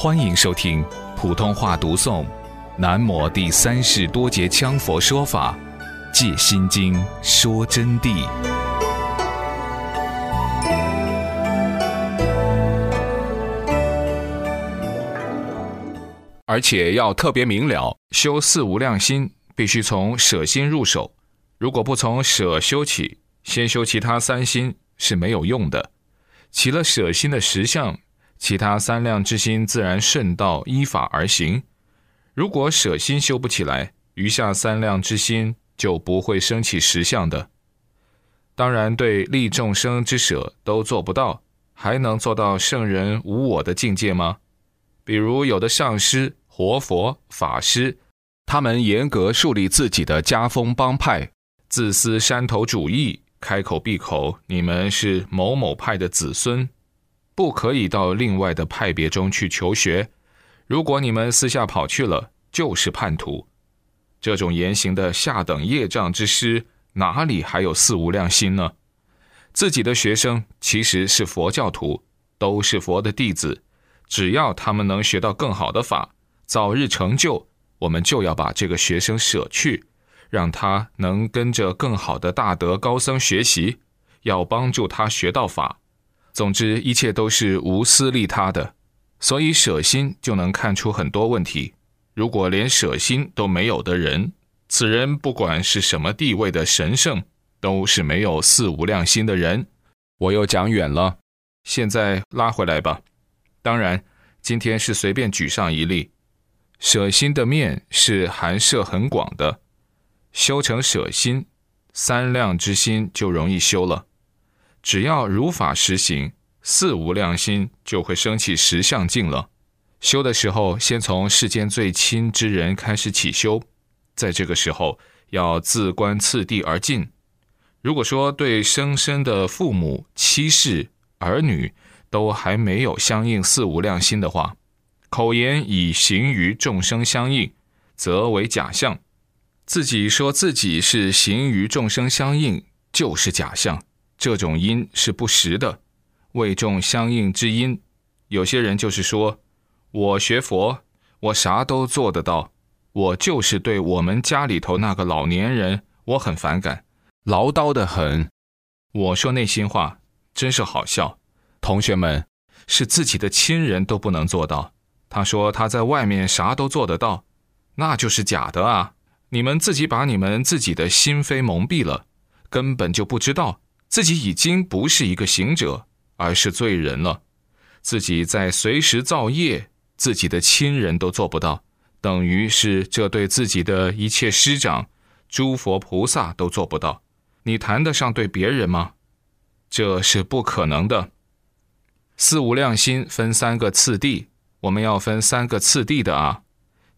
欢迎收听普通话读诵《南摩第三世多杰羌佛说法·戒心经》说真谛。而且要特别明了，修四无量心必须从舍心入手。如果不从舍修起，先修其他三心是没有用的。起了舍心的实相。其他三量之心自然顺道依法而行。如果舍心修不起来，余下三量之心就不会升起实相的。当然，对利众生之舍都做不到，还能做到圣人无我的境界吗？比如有的上师、活佛、法师，他们严格树立自己的家风帮派，自私山头主义，开口闭口，你们是某某派的子孙。不可以到另外的派别中去求学。如果你们私下跑去了，就是叛徒。这种言行的下等业障之师，哪里还有四无量心呢？自己的学生其实是佛教徒，都是佛的弟子。只要他们能学到更好的法，早日成就，我们就要把这个学生舍去，让他能跟着更好的大德高僧学习，要帮助他学到法。总之，一切都是无私利他的，所以舍心就能看出很多问题。如果连舍心都没有的人，此人不管是什么地位的神圣，都是没有四无量心的人。我又讲远了，现在拉回来吧。当然，今天是随便举上一例，舍心的面是含摄很广的，修成舍心，三量之心就容易修了。只要如法实行，四无量心就会升起实相境了。修的时候，先从世间最亲之人开始起修，在这个时候要自观次第而进。如果说对生身的父母、妻室、儿女都还没有相应四无量心的话，口言以行于众生相应，则为假象。自己说自己是行于众生相应，就是假象。这种因是不实的，为种相应之因。有些人就是说，我学佛，我啥都做得到，我就是对我们家里头那个老年人，我很反感，唠叨的很。我说内心话，真是好笑。同学们，是自己的亲人都不能做到。他说他在外面啥都做得到，那就是假的啊！你们自己把你们自己的心扉蒙蔽了，根本就不知道。自己已经不是一个行者，而是罪人了。自己在随时造业，自己的亲人都做不到，等于是这对自己的一切师长、诸佛菩萨都做不到。你谈得上对别人吗？这是不可能的。四无量心分三个次第，我们要分三个次第的啊，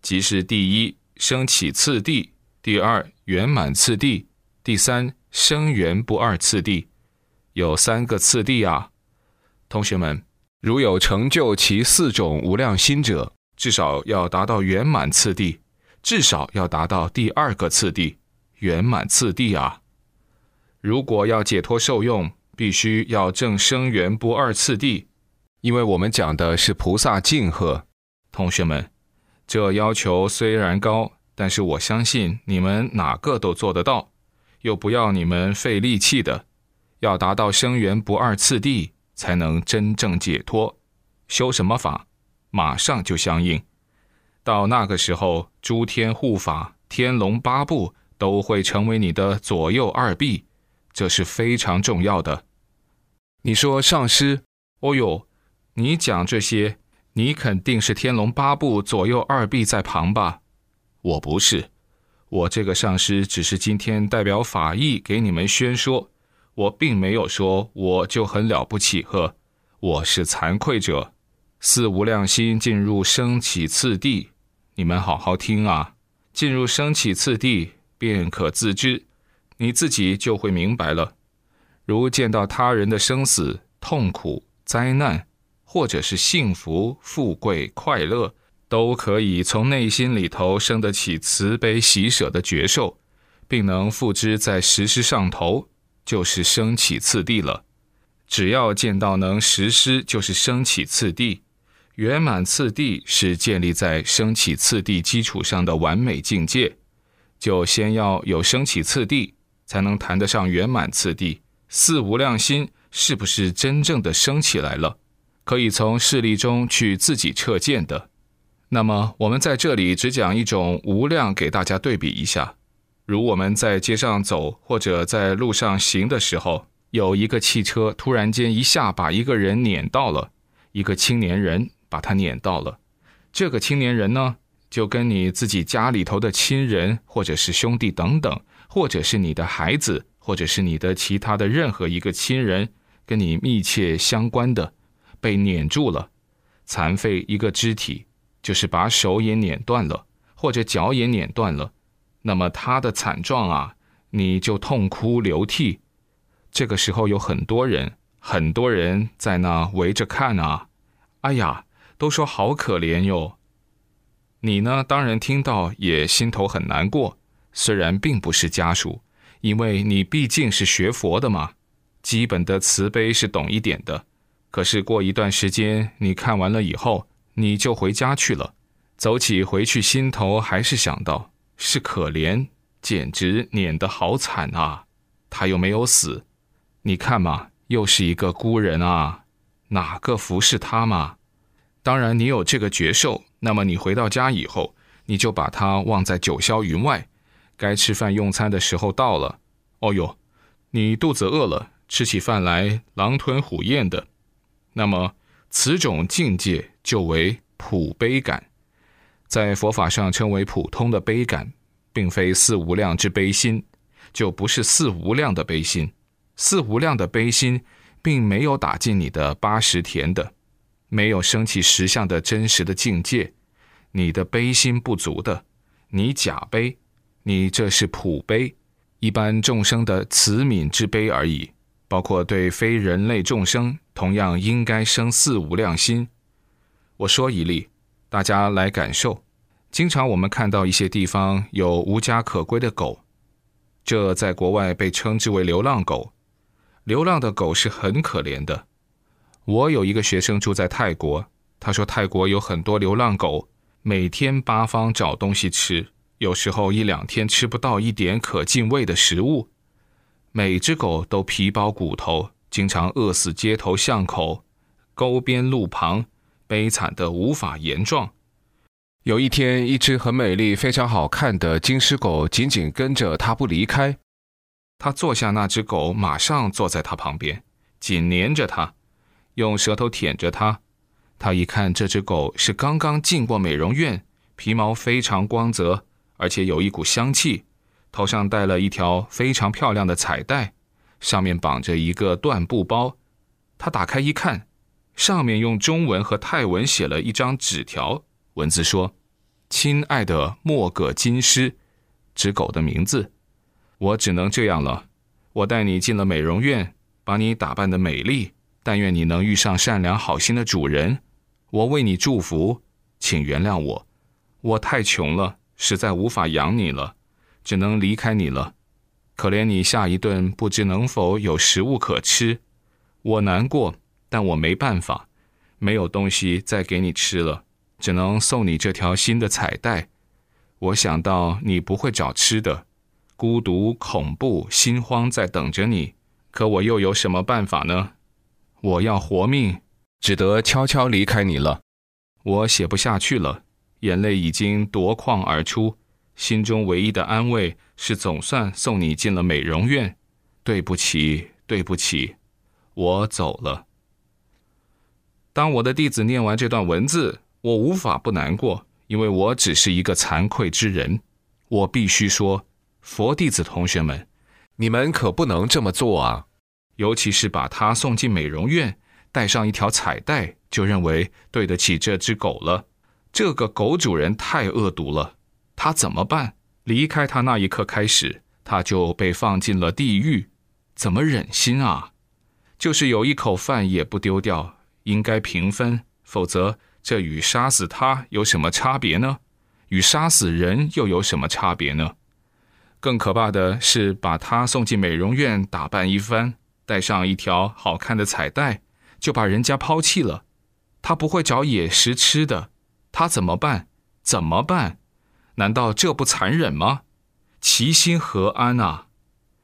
即是第一升起次第，第二圆满次第，第三。生缘不二次第，有三个次第啊！同学们，如有成就其四种无量心者，至少要达到圆满次第，至少要达到第二个次第，圆满次第啊！如果要解脱受用，必须要正生缘不二次第，因为我们讲的是菩萨敬贺。同学们，这要求虽然高，但是我相信你们哪个都做得到。又不要你们费力气的，要达到生源不二次第，才能真正解脱。修什么法，马上就相应。到那个时候，诸天护法、天龙八部都会成为你的左右二臂，这是非常重要的。你说上师，哦呦，你讲这些，你肯定是天龙八部左右二臂在旁吧？我不是。我这个上师只是今天代表法义给你们宣说，我并没有说我就很了不起呵，我是惭愧者。四无量心进入升起次第，你们好好听啊！进入升起次第，便可自知，你自己就会明白了。如见到他人的生死、痛苦、灾难，或者是幸福、富贵、快乐。都可以从内心里头生得起慈悲喜舍的觉受，并能付之在实施上头，就是升起次第了。只要见到能实施，就是升起次第。圆满次第是建立在升起次第基础上的完美境界，就先要有升起次第，才能谈得上圆满次第。四无量心是不是真正的升起来了？可以从事例中去自己测见的。那么我们在这里只讲一种无量给大家对比一下。如我们在街上走或者在路上行的时候，有一个汽车突然间一下把一个人碾到了，一个青年人把他碾到了。这个青年人呢，就跟你自己家里头的亲人或者是兄弟等等，或者是你的孩子，或者是你的其他的任何一个亲人，跟你密切相关的。被碾住了，残废一个肢体，就是把手也碾断了，或者脚也碾断了，那么他的惨状啊，你就痛哭流涕。这个时候有很多人，很多人在那围着看啊，哎呀，都说好可怜哟。你呢，当然听到也心头很难过，虽然并不是家属，因为你毕竟是学佛的嘛，基本的慈悲是懂一点的。可是过一段时间，你看完了以后，你就回家去了。走起回去，心头还是想到是可怜，简直碾得好惨啊！他又没有死，你看嘛，又是一个孤人啊，哪个服侍他嘛？当然，你有这个绝受，那么你回到家以后，你就把他忘在九霄云外。该吃饭用餐的时候到了，哦哟，你肚子饿了，吃起饭来狼吞虎咽的。那么，此种境界就为普悲感，在佛法上称为普通的悲感，并非四无量之悲心，就不是四无量的悲心。四无量的悲心，并没有打进你的八十田的，没有升起实相的真实的境界，你的悲心不足的，你假悲，你这是普悲，一般众生的慈悯之悲而已。包括对非人类众生，同样应该生四无量心。我说一例，大家来感受。经常我们看到一些地方有无家可归的狗，这在国外被称之为流浪狗。流浪的狗是很可怜的。我有一个学生住在泰国，他说泰国有很多流浪狗，每天八方找东西吃，有时候一两天吃不到一点可进胃的食物。每只狗都皮包骨头，经常饿死街头巷口、沟边路旁，悲惨的无法言状。有一天，一只很美丽、非常好看的金丝狗紧紧跟着他不离开。他坐下，那只狗马上坐在他旁边，紧粘着他，用舌头舔着他。他一看，这只狗是刚刚进过美容院，皮毛非常光泽，而且有一股香气。头上戴了一条非常漂亮的彩带，上面绑着一个缎布包。他打开一看，上面用中文和泰文写了一张纸条，文字说：“亲爱的莫葛金狮，指狗的名字。我只能这样了。我带你进了美容院，把你打扮的美丽。但愿你能遇上善良好心的主人。我为你祝福，请原谅我。我太穷了，实在无法养你了。”只能离开你了，可怜你下一顿不知能否有食物可吃，我难过，但我没办法，没有东西再给你吃了，只能送你这条新的彩带。我想到你不会找吃的，孤独、恐怖、心慌在等着你，可我又有什么办法呢？我要活命，只得悄悄离开你了。我写不下去了，眼泪已经夺眶而出。心中唯一的安慰是，总算送你进了美容院。对不起，对不起，我走了。当我的弟子念完这段文字，我无法不难过，因为我只是一个惭愧之人。我必须说，佛弟子同学们，你们可不能这么做啊！尤其是把他送进美容院，带上一条彩带，就认为对得起这只狗了。这个狗主人太恶毒了。他怎么办？离开他那一刻开始，他就被放进了地狱。怎么忍心啊？就是有一口饭也不丢掉，应该平分。否则，这与杀死他有什么差别呢？与杀死人又有什么差别呢？更可怕的是，把他送进美容院，打扮一番，带上一条好看的彩带，就把人家抛弃了。他不会找野食吃的，他怎么办？怎么办？难道这不残忍吗？其心何安啊？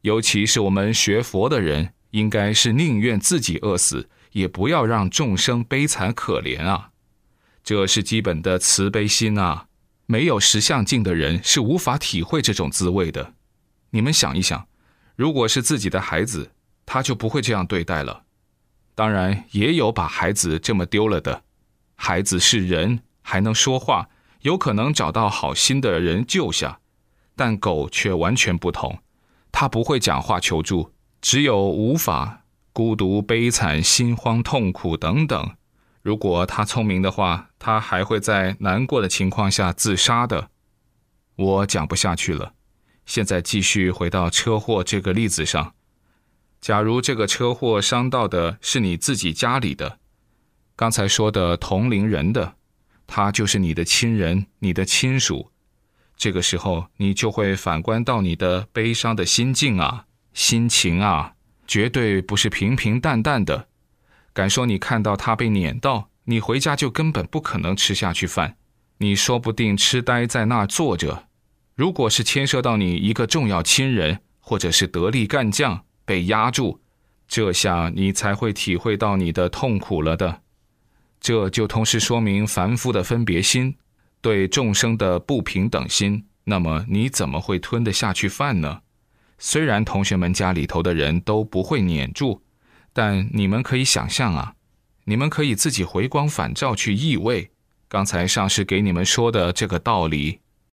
尤其是我们学佛的人，应该是宁愿自己饿死，也不要让众生悲惨可怜啊！这是基本的慈悲心啊！没有实相境的人是无法体会这种滋味的。你们想一想，如果是自己的孩子，他就不会这样对待了。当然，也有把孩子这么丢了的。孩子是人，还能说话，有可能找到好心的人救下。但狗却完全不同，它不会讲话求助，只有无法、孤独、悲惨、心慌、痛苦等等。如果它聪明的话，它还会在难过的情况下自杀的。我讲不下去了，现在继续回到车祸这个例子上。假如这个车祸伤到的是你自己家里的，刚才说的同龄人的，他就是你的亲人、你的亲属。这个时候，你就会反观到你的悲伤的心境啊、心情啊，绝对不是平平淡淡的。敢说你看到他被撵到，你回家就根本不可能吃下去饭，你说不定痴呆在那坐着。如果是牵涉到你一个重要亲人，或者是得力干将被压住，这下你才会体会到你的痛苦了的。这就同时说明凡夫的分别心。对众生的不平等心，那么你怎么会吞得下去饭呢？虽然同学们家里头的人都不会撵住，但你们可以想象啊，你们可以自己回光返照去意味。刚才上师给你们说的这个道理，